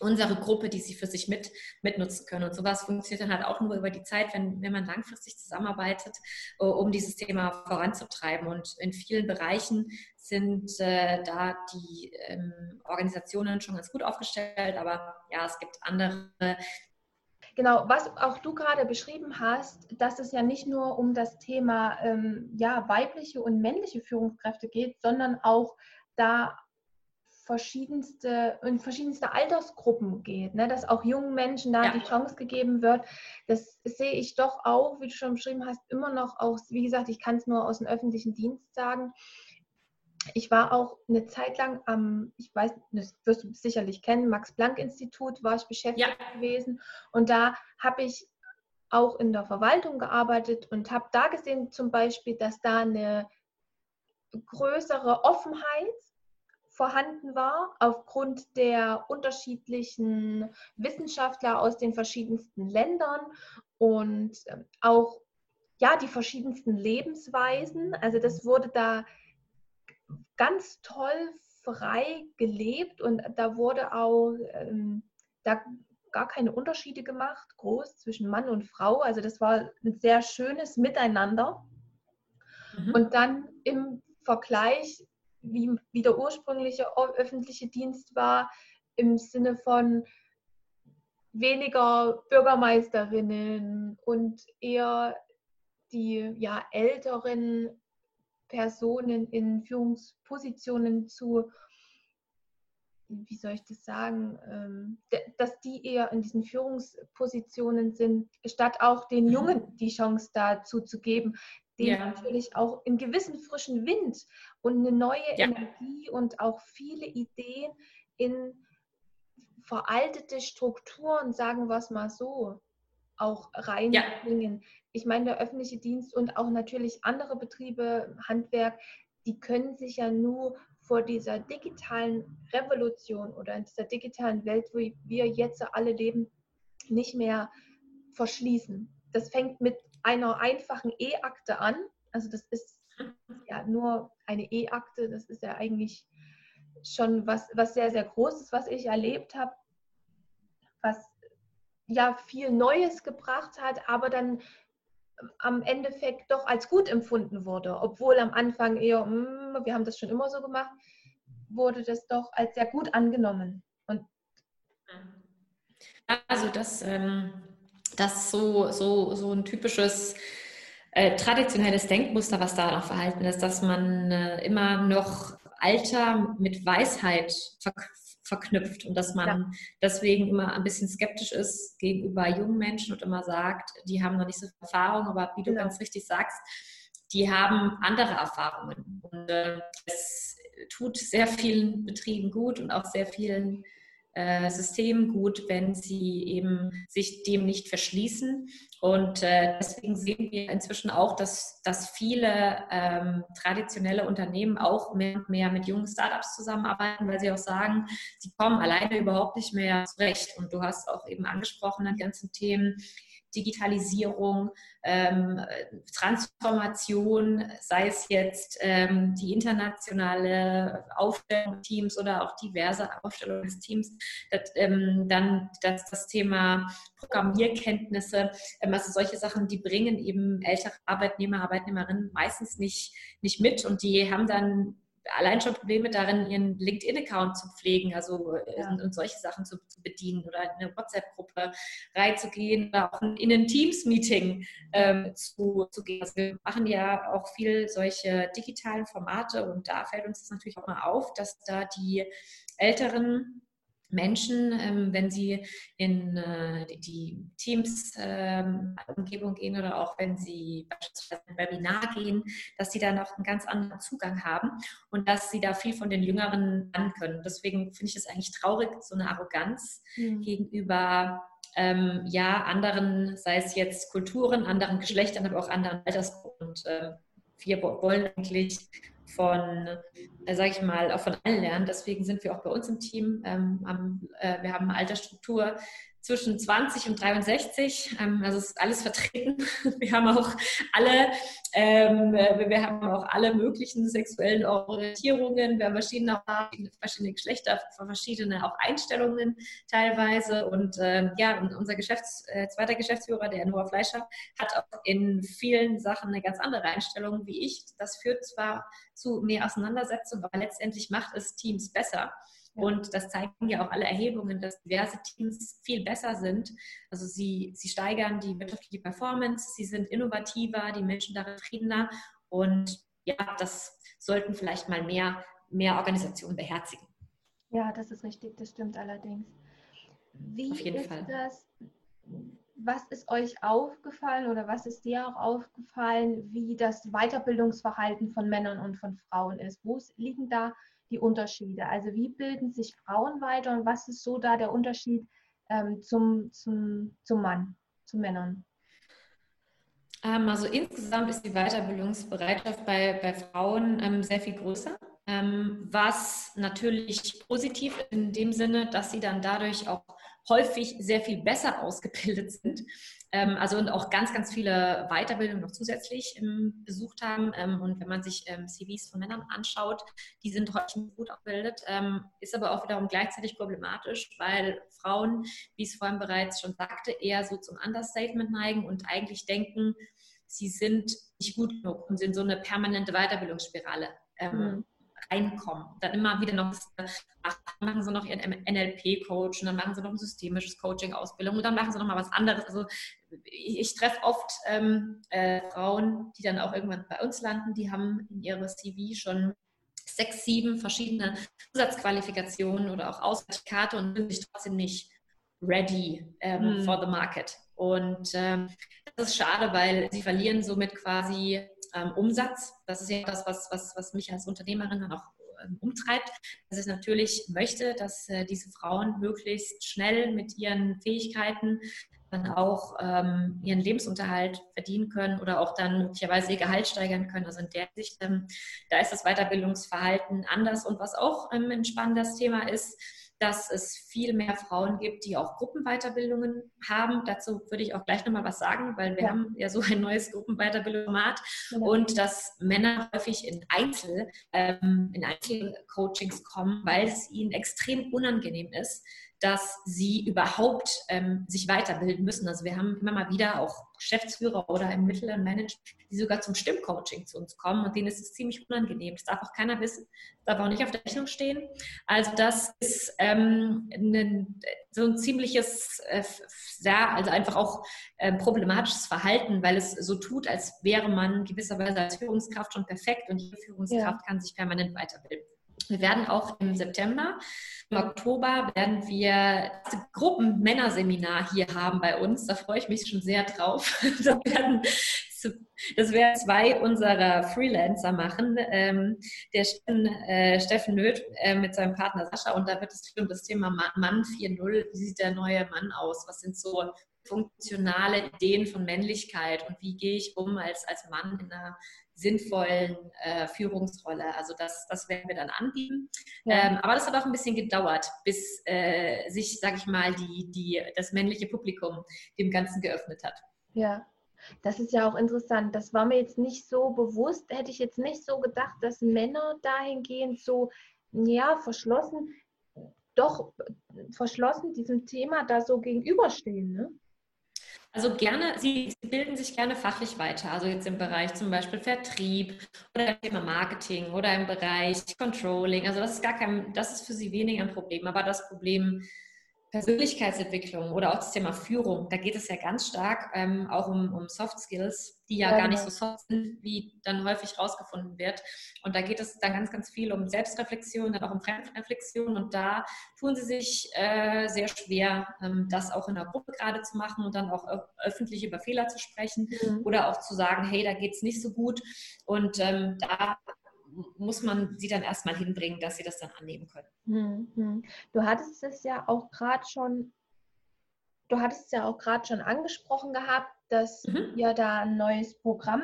unsere Gruppe, die sie für sich mit, mitnutzen können. Und sowas funktioniert dann halt auch nur über die Zeit, wenn, wenn man langfristig zusammenarbeitet, äh, um dieses Thema voranzutreiben. Und in vielen Bereichen sind äh, da die ähm, Organisationen schon ganz gut aufgestellt, aber ja, es gibt andere. Genau, was auch du gerade beschrieben hast, dass es ja nicht nur um das Thema ähm, ja, weibliche und männliche Führungskräfte geht, sondern auch da verschiedenste, in verschiedenste Altersgruppen geht, ne? dass auch jungen Menschen da ja. die Chance gegeben wird. Das sehe ich doch auch, wie du schon beschrieben hast, immer noch aus, wie gesagt, ich kann es nur aus dem öffentlichen Dienst sagen. Ich war auch eine Zeit lang am, ich weiß, das wirst du sicherlich kennen, Max-Planck-Institut war ich beschäftigt ja. gewesen. Und da habe ich auch in der Verwaltung gearbeitet und habe da gesehen zum Beispiel, dass da eine größere Offenheit vorhanden war, aufgrund der unterschiedlichen Wissenschaftler aus den verschiedensten Ländern und ähm, auch ja, die verschiedensten Lebensweisen. Also das wurde da ganz toll frei gelebt und da wurde auch ähm, da gar keine Unterschiede gemacht, groß zwischen Mann und Frau. Also das war ein sehr schönes Miteinander. Mhm. Und dann im Vergleich wie, wie der ursprüngliche öffentliche Dienst war, im Sinne von weniger Bürgermeisterinnen und eher die ja, älteren Personen in Führungspositionen zu, wie soll ich das sagen, ähm, dass die eher in diesen Führungspositionen sind, statt auch den mhm. Jungen die Chance dazu zu geben, den ja. natürlich auch einen gewissen frischen Wind und eine neue ja. Energie und auch viele Ideen in veraltete Strukturen, sagen wir es mal so, auch reinbringen. Ja. Ich meine, der öffentliche Dienst und auch natürlich andere Betriebe, Handwerk, die können sich ja nur vor dieser digitalen Revolution oder in dieser digitalen Welt, wo wir jetzt alle leben, nicht mehr verschließen. Das fängt mit einer einfachen E-Akte an. Also das ist ja nur eine E-Akte, das ist ja eigentlich schon was, was sehr, sehr Großes, was ich erlebt habe, was ja viel Neues gebracht hat, aber dann am Endeffekt doch als gut empfunden wurde, obwohl am Anfang eher, mm, wir haben das schon immer so gemacht, wurde das doch als sehr gut angenommen. Und also das, ähm, das ist so, so, so ein typisches äh, traditionelles Denkmuster, was da noch verhalten ist, dass man äh, immer noch Alter mit Weisheit ver verknüpft und dass man ja. deswegen immer ein bisschen skeptisch ist gegenüber jungen Menschen und immer sagt, die haben noch nicht so viel Erfahrung, aber wie du ja. ganz richtig sagst, die haben andere Erfahrungen. Und äh, es tut sehr vielen Betrieben gut und auch sehr vielen äh, System gut, wenn sie eben sich dem nicht verschließen. Und äh, deswegen sehen wir inzwischen auch, dass, dass viele ähm, traditionelle Unternehmen auch mehr und mehr mit jungen Startups zusammenarbeiten, weil sie auch sagen, sie kommen alleine überhaupt nicht mehr zurecht. Und du hast auch eben angesprochen, die ganzen Themen Digitalisierung, ähm, Transformation, sei es jetzt ähm, die internationale Aufstellung Teams oder auch diverse Aufstellung des Teams, das, ähm, dann das, das Thema Programmierkenntnisse, ähm, also solche Sachen, die bringen eben ältere Arbeitnehmer, Arbeitnehmerinnen meistens nicht, nicht mit und die haben dann allein schon Probleme darin, ihren LinkedIn-Account zu pflegen, also äh, ja. und, solche Sachen zu, zu, bedienen oder in eine WhatsApp-Gruppe reinzugehen oder auch in ein Teams-Meeting ähm, zu, zu gehen. Also wir machen ja auch viel solche digitalen Formate und da fällt uns das natürlich auch mal auf, dass da die älteren Menschen, ähm, wenn sie in äh, die Teams-Umgebung ähm, gehen oder auch wenn sie beispielsweise ein Webinar gehen, dass sie da noch einen ganz anderen Zugang haben und dass sie da viel von den Jüngeren lernen können. Deswegen finde ich es eigentlich traurig, so eine Arroganz mhm. gegenüber ähm, ja, anderen, sei es jetzt Kulturen, anderen Geschlechtern, aber auch anderen Altersgruppen. Und äh, wir wollen eigentlich von, äh, sage ich mal, auch von allen lernen. Deswegen sind wir auch bei uns im Team. Ähm, haben, äh, wir haben eine Altersstruktur zwischen 20 und 63. Ähm, also ist alles vertreten. [LAUGHS] Wir haben auch alle, ähm, wir haben auch alle möglichen sexuellen Orientierungen. Wir haben verschiedene, verschiedene Geschlechter, verschiedene auch Einstellungen teilweise. Und ähm, ja, unser Geschäfts-, äh, zweiter Geschäftsführer, der Noah Fleischer, hat auch in vielen Sachen eine ganz andere Einstellung wie ich. Das führt zwar zu mehr Auseinandersetzung, aber letztendlich macht es Teams besser. Und das zeigen ja auch alle Erhebungen, dass diverse Teams viel besser sind. Also sie, sie steigern die wirtschaftliche Performance, sie sind innovativer, die Menschen darin zufriedener. Und ja, das sollten vielleicht mal mehr, mehr Organisationen beherzigen. Ja, das ist richtig, das stimmt allerdings. Wie Auf jeden ist Fall. das? Was ist euch aufgefallen oder was ist dir auch aufgefallen, wie das Weiterbildungsverhalten von Männern und von Frauen ist? Wo liegen da die Unterschiede? Also wie bilden sich Frauen weiter und was ist so da der Unterschied ähm, zum, zum, zum Mann, zu Männern? Ähm, also insgesamt ist die Weiterbildungsbereitschaft bei, bei Frauen ähm, sehr viel größer, ähm, was natürlich positiv in dem Sinne, dass sie dann dadurch auch häufig sehr viel besser ausgebildet sind ähm, also und auch ganz, ganz viele Weiterbildungen noch zusätzlich ähm, besucht haben. Ähm, und wenn man sich ähm, CVs von Männern anschaut, die sind häufig gut ausgebildet, ähm, ist aber auch wiederum gleichzeitig problematisch, weil Frauen, wie ich es vorhin bereits schon sagte, eher so zum Understatement neigen und eigentlich denken, sie sind nicht gut genug und sind so eine permanente Weiterbildungsspirale. Mhm reinkommen. Dann immer wieder noch, ach, machen sie noch ihren NLP-Coach und dann machen sie noch ein systemisches Coaching-Ausbildung und dann machen sie noch mal was anderes. Also ich, ich treffe oft ähm, äh, Frauen, die dann auch irgendwann bei uns landen, die haben in ihrer CV schon sechs, sieben verschiedene Zusatzqualifikationen oder auch Auszertifikate und sind sich trotzdem nicht ready ähm, hm. for the market. Und ähm, das ist schade, weil sie verlieren somit quasi ähm, Umsatz. Das ist ja das, was, was, was mich als Unternehmerin dann auch ähm, umtreibt, dass ich natürlich möchte, dass äh, diese Frauen möglichst schnell mit ihren Fähigkeiten dann auch ähm, ihren Lebensunterhalt verdienen können oder auch dann möglicherweise ihr Gehalt steigern können. Also in der Sicht, ähm, da ist das Weiterbildungsverhalten anders. Und was auch ähm, ein spannendes Thema ist, dass es viel mehr Frauen gibt, die auch Gruppenweiterbildungen haben. Dazu würde ich auch gleich nochmal was sagen, weil wir ja. haben ja so ein neues Gruppenweiterbildungsformat genau. und dass Männer häufig in Einzel, ähm, in Einzelcoachings kommen, weil es ihnen extrem unangenehm ist, dass sie überhaupt ähm, sich weiterbilden müssen. Also wir haben immer mal wieder auch Geschäftsführer oder im mittleren Management, die sogar zum Stimmcoaching zu uns kommen und denen ist es ziemlich unangenehm. Das darf auch keiner wissen, darf auch nicht auf der Rechnung stehen. Also das ist ähm, ne, so ein ziemliches, äh, ja, also einfach auch äh, problematisches Verhalten, weil es so tut, als wäre man gewisserweise als Führungskraft schon perfekt und jede Führungskraft ja. kann sich permanent weiterbilden. Wir werden auch im September, im Oktober werden wir das Gruppen-Männerseminar hier haben bei uns. Da freue ich mich schon sehr drauf. [LAUGHS] Da werden, das werden zwei unserer Freelancer machen. Ähm, der Steffen, äh, Nöth äh, mit seinem Partner Sascha. Und da wird es um das Thema Mann 4.0. Wie sieht der neue Mann aus? Was sind so funktionale Ideen von Männlichkeit und wie gehe ich um als, als Mann in einer sinnvollen äh, Führungsrolle. Also das, das werden wir dann anbieten. Ja. Ähm, aber das hat auch ein bisschen gedauert, bis äh, sich, sage ich mal, die, die, das männliche Publikum dem Ganzen geöffnet hat. Ja, das ist ja auch interessant. Das war mir jetzt nicht so bewusst, hätte ich jetzt nicht so gedacht, dass Männer dahingehend so, ja, verschlossen, doch verschlossen diesem Thema da so gegenüberstehen. Ne? Also gerne, Sie, bilden sich gerne fachlich weiter, also jetzt im Bereich zum Beispiel Vertrieb oder im Thema Marketing oder im Bereich Controlling. Also das ist gar kein, das ist für Sie weniger ein Problem. Aber das Problem Persönlichkeitsentwicklung oder auch das Thema Führung, da geht es ja ganz stark ähm, auch um, um Soft Skills, die ja, ja, gar nicht genau. so soft sind, wie dann häufig rausgefunden wird. Und da geht es dann ganz, ganz viel um Selbstreflexion, dann auch um Fremdreflexion. Und da tun sie sich äh, sehr schwer, ähm, das auch in der Gruppe gerade zu machen und dann auch öffentlich über Fehler zu sprechen mhm. oder auch zu sagen, hey, da geht es nicht so gut. Und ähm, da muss man sie dann erstmal hinbringen, dass sie das dann annehmen können. Mhm. Du hattest es ja auch gerade schon, du hattest es ja auch gerade schon angesprochen gehabt, dass mhm. ihr da ein neues Programm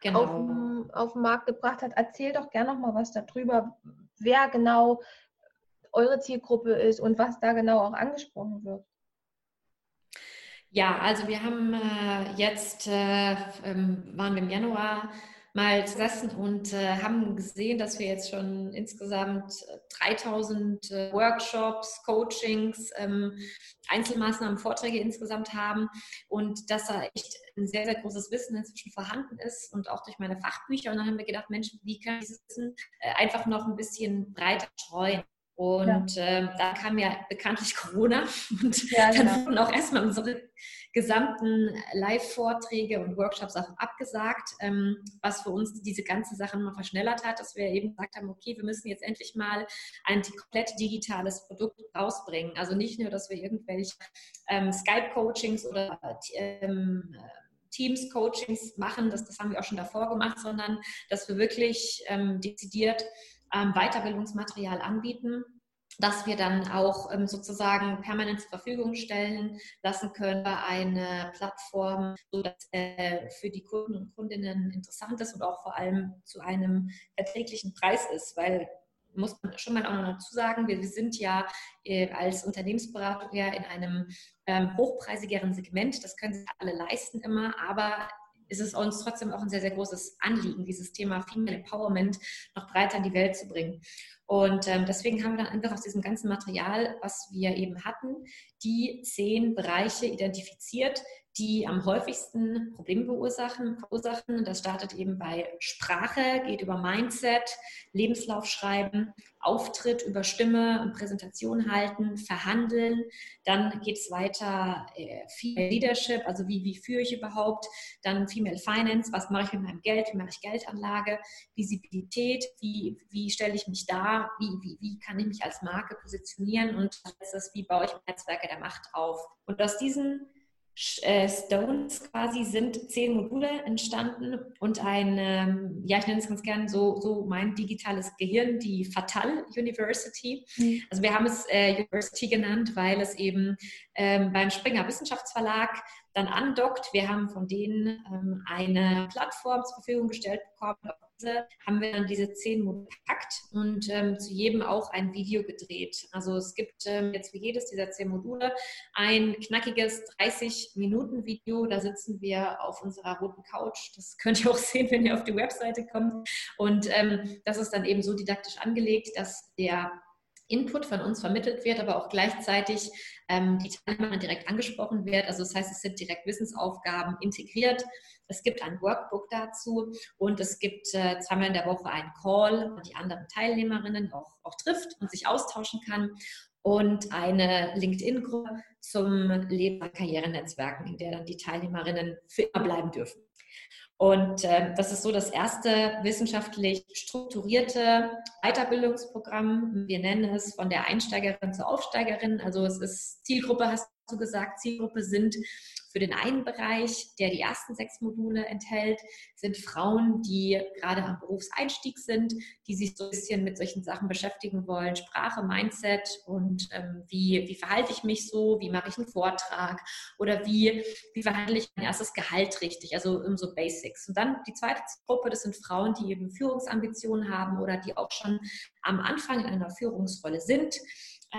genau. auf, auf den Markt gebracht habt. Erzähl doch gerne noch mal was darüber, wer genau eure Zielgruppe ist und was da genau auch angesprochen wird. Ja, also wir haben äh, jetzt, äh, ähm, waren wir im Januar mal gesessen und äh, haben gesehen, dass wir jetzt schon insgesamt 3000 äh, Workshops, Coachings, ähm, Einzelmaßnahmen, Vorträge insgesamt haben und dass da echt ein sehr, sehr großes Wissen inzwischen vorhanden ist und auch durch meine Fachbücher. Und dann haben wir gedacht, Mensch, wie kann ich dieses Wissen äh, einfach noch ein bisschen breiter streuen? Und ja. ähm, da kam ja bekanntlich Corona [LAUGHS] und ja, genau. dann wurden auch erstmal unsere gesamten Live-Vorträge und Workshops auch abgesagt, ähm, was für uns diese ganze Sache mal verschnellert hat, dass wir eben gesagt haben, okay, wir müssen jetzt endlich mal ein komplett digitales Produkt rausbringen. Also nicht nur, dass wir irgendwelche ähm, Skype-Coachings oder ähm, Teams-Coachings machen, das, das haben wir auch schon davor gemacht, sondern dass wir wirklich ähm, dezidiert ähm, Weiterbildungsmaterial anbieten dass wir dann auch ähm, sozusagen permanent zur Verfügung stellen lassen können bei einer Plattform, sodass äh, für die Kunden und Kundinnen interessant ist und auch vor allem zu einem erträglichen Preis ist, weil muss man schon mal auch noch dazu sagen, wir, sind ja äh, als Unternehmensberatung ja in einem ähm, hochpreisigeren Segment, das können sich alle leisten immer, aber ist es uns trotzdem auch ein sehr, sehr großes Anliegen, dieses Thema Female Empowerment noch breiter in die Welt zu bringen. Und ähm, deswegen haben wir dann einfach aus diesem ganzen Material, was wir eben hatten, die zehn Bereiche identifiziert, die am häufigsten Probleme verursachen. verursachen. Das startet eben bei Sprache, geht über Mindset, Lebenslauf schreiben, Auftritt über Stimme und Präsentation halten, verhandeln. Dann geht es weiter äh, Female Leadership, also wie, wie führe ich überhaupt. Dann Female Finance, was mache ich mit meinem Geld, wie mache ich Geldanlage. Visibilität, wie, wie stelle ich mich dar, wie, wie, wie kann ich mich als Marke positionieren und das, wie baue ich Netzwerke der Macht auf. Und aus diesen Stones quasi sind zehn Module entstanden und ein, ähm, ja, ich nenne es ganz gern so, so mein digitales Gehirn, die Fatal University. Mhm. Also wir haben es äh, University genannt, weil es eben ähm, beim Springer Wissenschaftsverlag dann andockt. Wir haben von denen ähm, eine Plattform zur Verfügung gestellt bekommen, haben wir dann diese zehn Module gepackt und ähm, zu jedem auch ein Video gedreht. Also es gibt ähm, jetzt für jedes dieser zehn Module ein knackiges 30-Minuten-Video. Da sitzen wir auf unserer roten Couch. Das [LAUGHS] könnt ihr auch sehen, wenn ihr auf die Webseite kommt. Und ähm, das ist dann eben so didaktisch angelegt, dass der Input von uns vermittelt wird, aber auch gleichzeitig ähm, die Teilnehmerin direkt angesprochen wird. Also das heißt, es sind direkt Wissensaufgaben integriert. Es gibt ein Workbook dazu und es gibt äh, zweimal in der Woche einen Call, wo die anderen Teilnehmerinnen auch, auch trifft und sich austauschen kann und eine LinkedIn-Gruppe zum Leben- Karrierenetzwerken, in der dann die Teilnehmerinnen für immer bleiben dürfen. Und äh, das ist so das erste wissenschaftlich strukturierte Weiterbildungsprogramm. Wir nennen es von der Einsteigerin zur Aufsteigerin. Also es ist Zielgruppe, hast du gesagt, Zielgruppe sind für den einen Bereich, der die ersten sechs Module enthält, sind Frauen, die gerade am Berufseinstieg sind, die sich so ein bisschen mit solchen Sachen beschäftigen wollen, Sprache, Mindset und ähm, wie, wie verhalte ich mich so, wie mache ich einen Vortrag oder wie, wie verhandle ich mein erstes Gehalt richtig, also um so Basics. Und dann die zweite Gruppe, das sind Frauen, die eben Führungsambitionen haben oder die auch schon am Anfang in einer Führungsrolle sind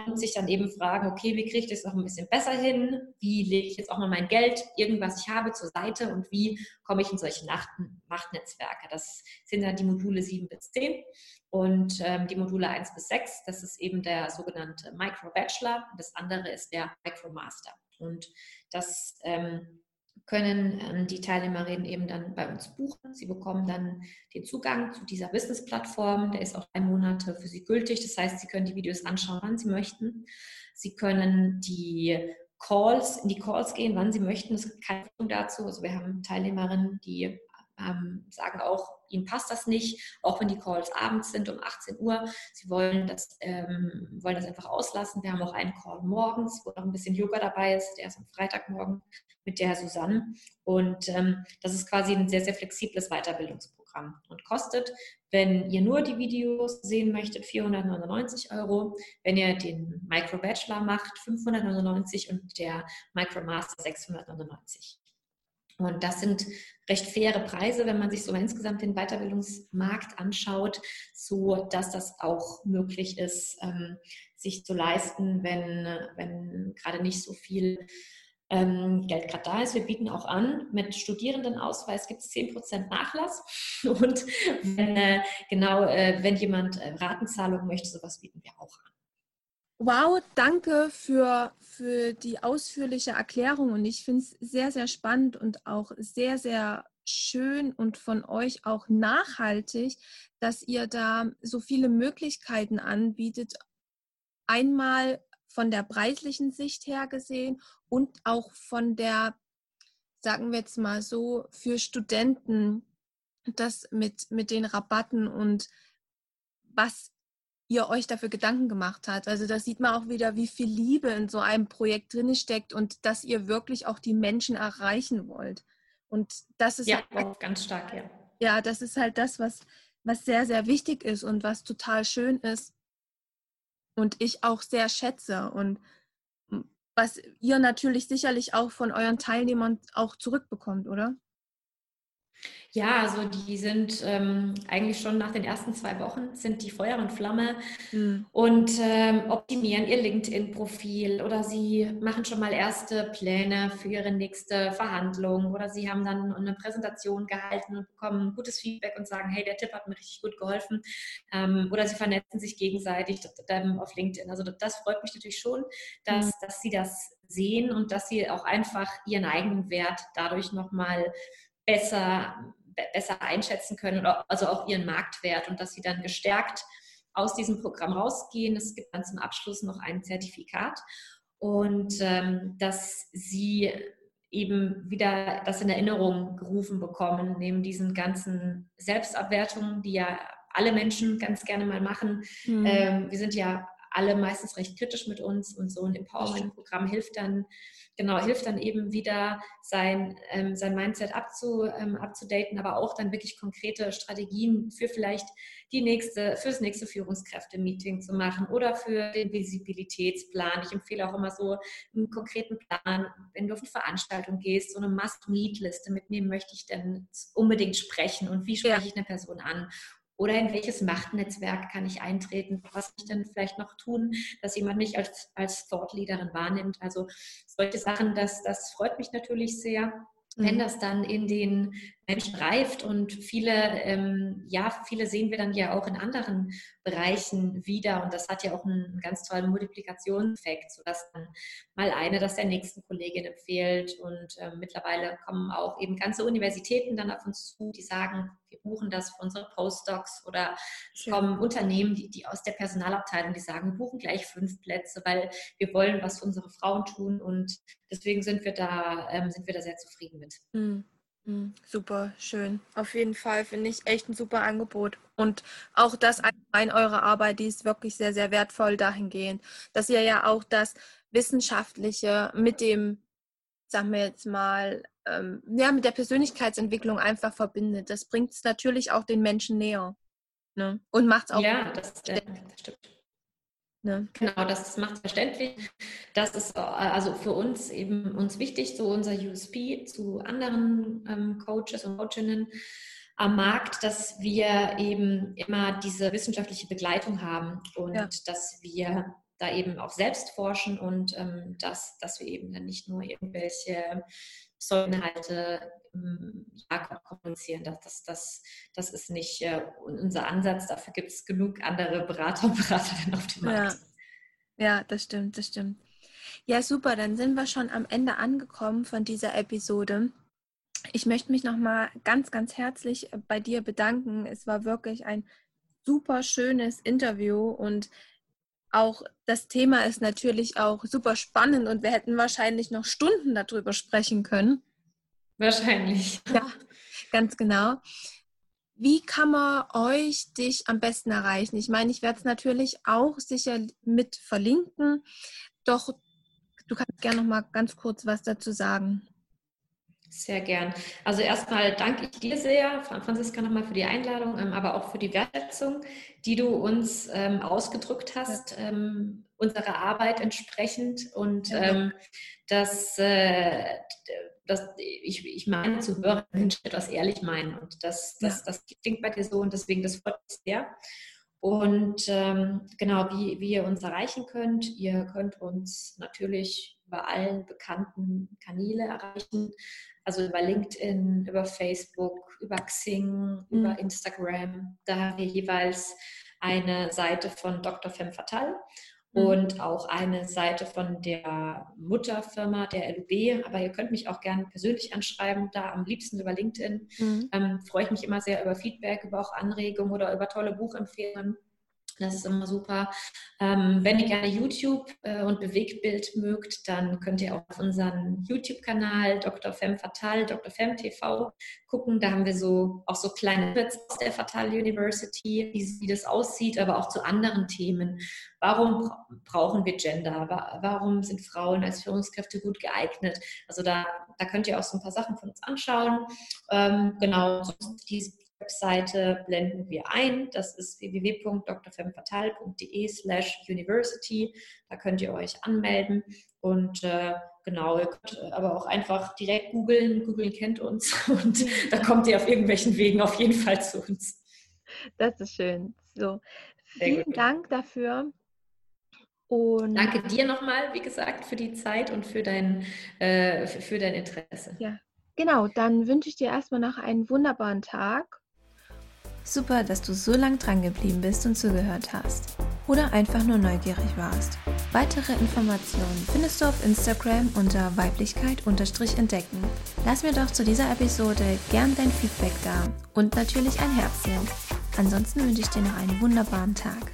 und sich dann eben fragen, okay, wie kriege ich das noch ein bisschen besser hin? Wie lege ich jetzt auch mal mein Geld, irgendwas ich habe, zur Seite und wie komme ich in solche Machtnetzwerke? Das sind dann die Module 7 bis 10 und ähm, die Module 1 bis 6, das ist eben der sogenannte Micro Bachelor und das andere ist der Micro Master. Und das ähm, können ähm, die Teilnehmerinnen eben dann bei uns buchen. Sie bekommen dann den Zugang zu dieser Business-Plattform. Der ist auch drei Monate für sie gültig. Das heißt, sie können die Videos anschauen, wann sie möchten. Sie können die Calls, in die Calls gehen, wann sie möchten. Es gibt keine Verpflichtung dazu. Also wir haben Teilnehmerinnen, die ähm, sagen auch, ihnen passt das nicht, auch wenn die Calls abends sind um 18 Uhr. Sie wollen das, ähm, wollen das einfach auslassen. Wir haben auch einen Call morgens, wo noch ein bisschen Yoga dabei ist. Der ist am Freitagmorgen mit der Susanne. Und ähm, das ist quasi ein sehr, sehr flexibles Weiterbildungsprogramm und kostet, wenn ihr nur die Videos sehen möchtet, 499 Euro. Wenn ihr den Micro Bachelor macht, 599 und der Micro Master 699. Und das sind recht faire Preise, wenn man sich so insgesamt den Weiterbildungsmarkt anschaut, so dass das auch möglich ist, ähm, sich zu leisten, wenn, wenn gerade nicht so viel ähm, Geld gerade da ist. Wir bieten auch an, mit Studierendenausweis gibt es 10% Nachlass. [LAUGHS] Und wenn, äh, genau, äh, wenn jemand äh, Ratenzahlung möchte, sowas bieten wir auch an. Wow, danke für, für die ausführliche Erklärung und ich finde es sehr, sehr spannend und auch sehr, sehr schön und von euch auch nachhaltig, dass ihr da so viele Möglichkeiten anbietet. Einmal von der preislichen Sicht her gesehen und auch von der, sagen wir jetzt mal so, für Studenten, das mit, mit den Rabatten und was ihr euch dafür Gedanken gemacht habt. Also da sieht man auch wieder, wie viel Liebe in so einem Projekt drin steckt und dass ihr wirklich auch die Menschen erreichen wollt. Und das ist ja halt, ganz stark, ja. Ja, das ist halt das, was, was sehr, sehr wichtig ist und was total schön ist und ich auch sehr schätze und was ihr natürlich sicherlich auch von euren Teilnehmern auch zurückbekommt, oder? Ja, also die sind ähm, eigentlich schon nach den ersten zwei Wochen sind die Feuer und Flamme mhm. und ähm, optimieren ihr LinkedIn-Profil oder sie machen schon mal erste Pläne für ihre nächste Verhandlung oder sie haben dann eine Präsentation gehalten und bekommen gutes Feedback und sagen, hey, der Tipp hat mir richtig gut geholfen ähm, oder sie vernetzen sich gegenseitig auf LinkedIn. Also das freut mich natürlich schon, dass, mhm. dass sie das sehen und dass sie auch einfach ihren eigenen Wert dadurch nochmal besser besser einschätzen können, also auch ihren Marktwert und dass sie dann gestärkt aus diesem Programm rausgehen. Es gibt dann zum Abschluss noch ein Zertifikat und ähm, dass sie eben wieder das in Erinnerung gerufen bekommen, neben diesen ganzen Selbstabwertungen, die ja alle Menschen ganz gerne mal machen. Mhm. Ähm, wir sind ja alle meistens recht kritisch mit uns und so ein Empowerment-Programm hilft dann, genau, hilft dann eben wieder sein, ähm, sein Mindset abzu, ähm, abzudaten, aber auch dann wirklich konkrete Strategien für vielleicht die nächste, fürs nächste Führungskräfte-Meeting zu machen oder für den Visibilitätsplan. Ich empfehle auch immer so einen konkreten Plan, wenn du auf eine Veranstaltung gehst, so eine Must-Meet-Liste, mit wem möchte ich denn unbedingt sprechen und wie spreche ja. ich eine Person an oder in welches Machtnetzwerk kann ich eintreten? Was kann ich denn vielleicht noch tun, dass jemand mich als, als Thought Leaderin wahrnimmt? Also solche Sachen, das, das freut mich natürlich sehr. Wenn mhm. das dann in den Menschen reift und viele, ähm, ja, viele sehen wir dann ja auch in anderen Bereichen wieder und das hat ja auch einen ganz tollen Multiplikationseffekt, sodass dann mal eine das der nächsten Kollegin empfiehlt und äh, mittlerweile kommen auch eben ganze Universitäten dann auf uns zu, die sagen, wir buchen das für unsere Postdocs oder es kommen Unternehmen, die, die aus der Personalabteilung, die sagen, wir buchen gleich fünf Plätze, weil wir wollen was für unsere Frauen tun und deswegen sind wir da, ähm, sind wir da sehr zufrieden mit. Mhm. Hm, super, schön. Auf jeden Fall finde ich echt ein super Angebot. Und auch das allgemein eure Arbeit, die ist wirklich sehr, sehr wertvoll dahingehend, dass ihr ja auch das Wissenschaftliche mit dem, sagen wir jetzt mal, ähm, ja, mit der Persönlichkeitsentwicklung einfach verbindet. Das bringt es natürlich auch den Menschen näher. Ne? Und macht es auch. Ja, das, das stimmt. Ne? Genau, das macht verständlich. Das ist äh, also für uns eben uns wichtig, so unser USP zu anderen ähm, Coaches und Coachinnen am Markt, dass wir eben immer diese wissenschaftliche Begleitung haben und ja. dass wir da eben auch selbst forschen und ähm, dass, dass wir eben dann nicht nur irgendwelche Pseudoinhalte ähm, ja, kommunizieren. Das, das, das, das ist nicht äh, unser Ansatz. Dafür gibt es genug andere Berater und Beraterinnen [LAUGHS] auf dem Markt. Ja. ja, das stimmt, das stimmt. Ja, super. Dann sind wir schon am Ende angekommen von dieser Episode. Ich möchte mich nochmal ganz, ganz herzlich bei dir bedanken. Es war wirklich ein super schönes Interview und auch das Thema ist natürlich auch super spannend und wir hätten wahrscheinlich noch Stunden darüber sprechen können. Wahrscheinlich. Ja, ganz genau. Wie kann man euch dich am besten erreichen? Ich meine, ich werde es natürlich auch sicher mit verlinken, doch du kannst gerne noch mal ganz kurz was dazu sagen. Sehr gern. Also erstmal danke ich dir sehr, Franziska, nochmal für die Einladung, ähm, aber auch für die Wertschätzung, die du uns ähm, ausgedrückt hast, ähm, unserer Arbeit entsprechend. Und ja. ähm, dass, äh, dass ich, ich meine zu hören, [LAUGHS] Menschen etwas ehrlich meinen. Und das, das, ja. das klingt bei dir so und deswegen das freut mich sehr. Und ähm, genau, wie, wie ihr uns erreichen könnt, ihr könnt uns natürlich über allen bekannten Kanäle erreichen. Also über LinkedIn, über Facebook, über Xing, mhm. über Instagram. Da haben wir jeweils eine Seite von Dr. Femme Fatal mhm. und auch eine Seite von der Mutterfirma der LUB. Aber ihr könnt mich auch gerne persönlich anschreiben, da am liebsten über LinkedIn. Mhm. Ähm, freue ich mich immer sehr über Feedback, über auch Anregungen oder über tolle Buchempfehlungen. Das ist immer super. Ähm, wenn ihr gerne YouTube äh, und Bewegtbild mögt, dann könnt ihr auf unseren YouTube-Kanal Dr. Fem Fatal, Dr. Fem TV gucken. Da haben wir so auch so kleine Bits aus der Fatal University, wie, wie das aussieht, aber auch zu anderen Themen. Warum brauchen wir Gender? Warum sind Frauen als Führungskräfte gut geeignet? Also da, da könnt ihr auch so ein paar Sachen von uns anschauen. Ähm, genau, diese Webseite blenden wir ein. Das ist www.drfemfatal.de slash university. Da könnt ihr euch anmelden und äh, genau, ihr könnt aber auch einfach direkt googeln. Googeln kennt uns [LAUGHS] und da kommt ihr auf irgendwelchen Wegen auf jeden Fall zu uns. Das ist schön. So, vielen Dank dafür. Und Danke dir nochmal, wie gesagt, für die Zeit und für dein, äh, für dein Interesse. Ja, genau. Dann wünsche ich dir erstmal noch einen wunderbaren Tag Super, dass du so lang dran geblieben bist und zugehört hast. Oder einfach nur neugierig warst. Weitere Informationen findest du auf Instagram unter Weiblichkeit-entdecken. Lass mir doch zu dieser Episode gern dein Feedback da und natürlich ein Herzchen. Ansonsten wünsche ich dir noch einen wunderbaren Tag.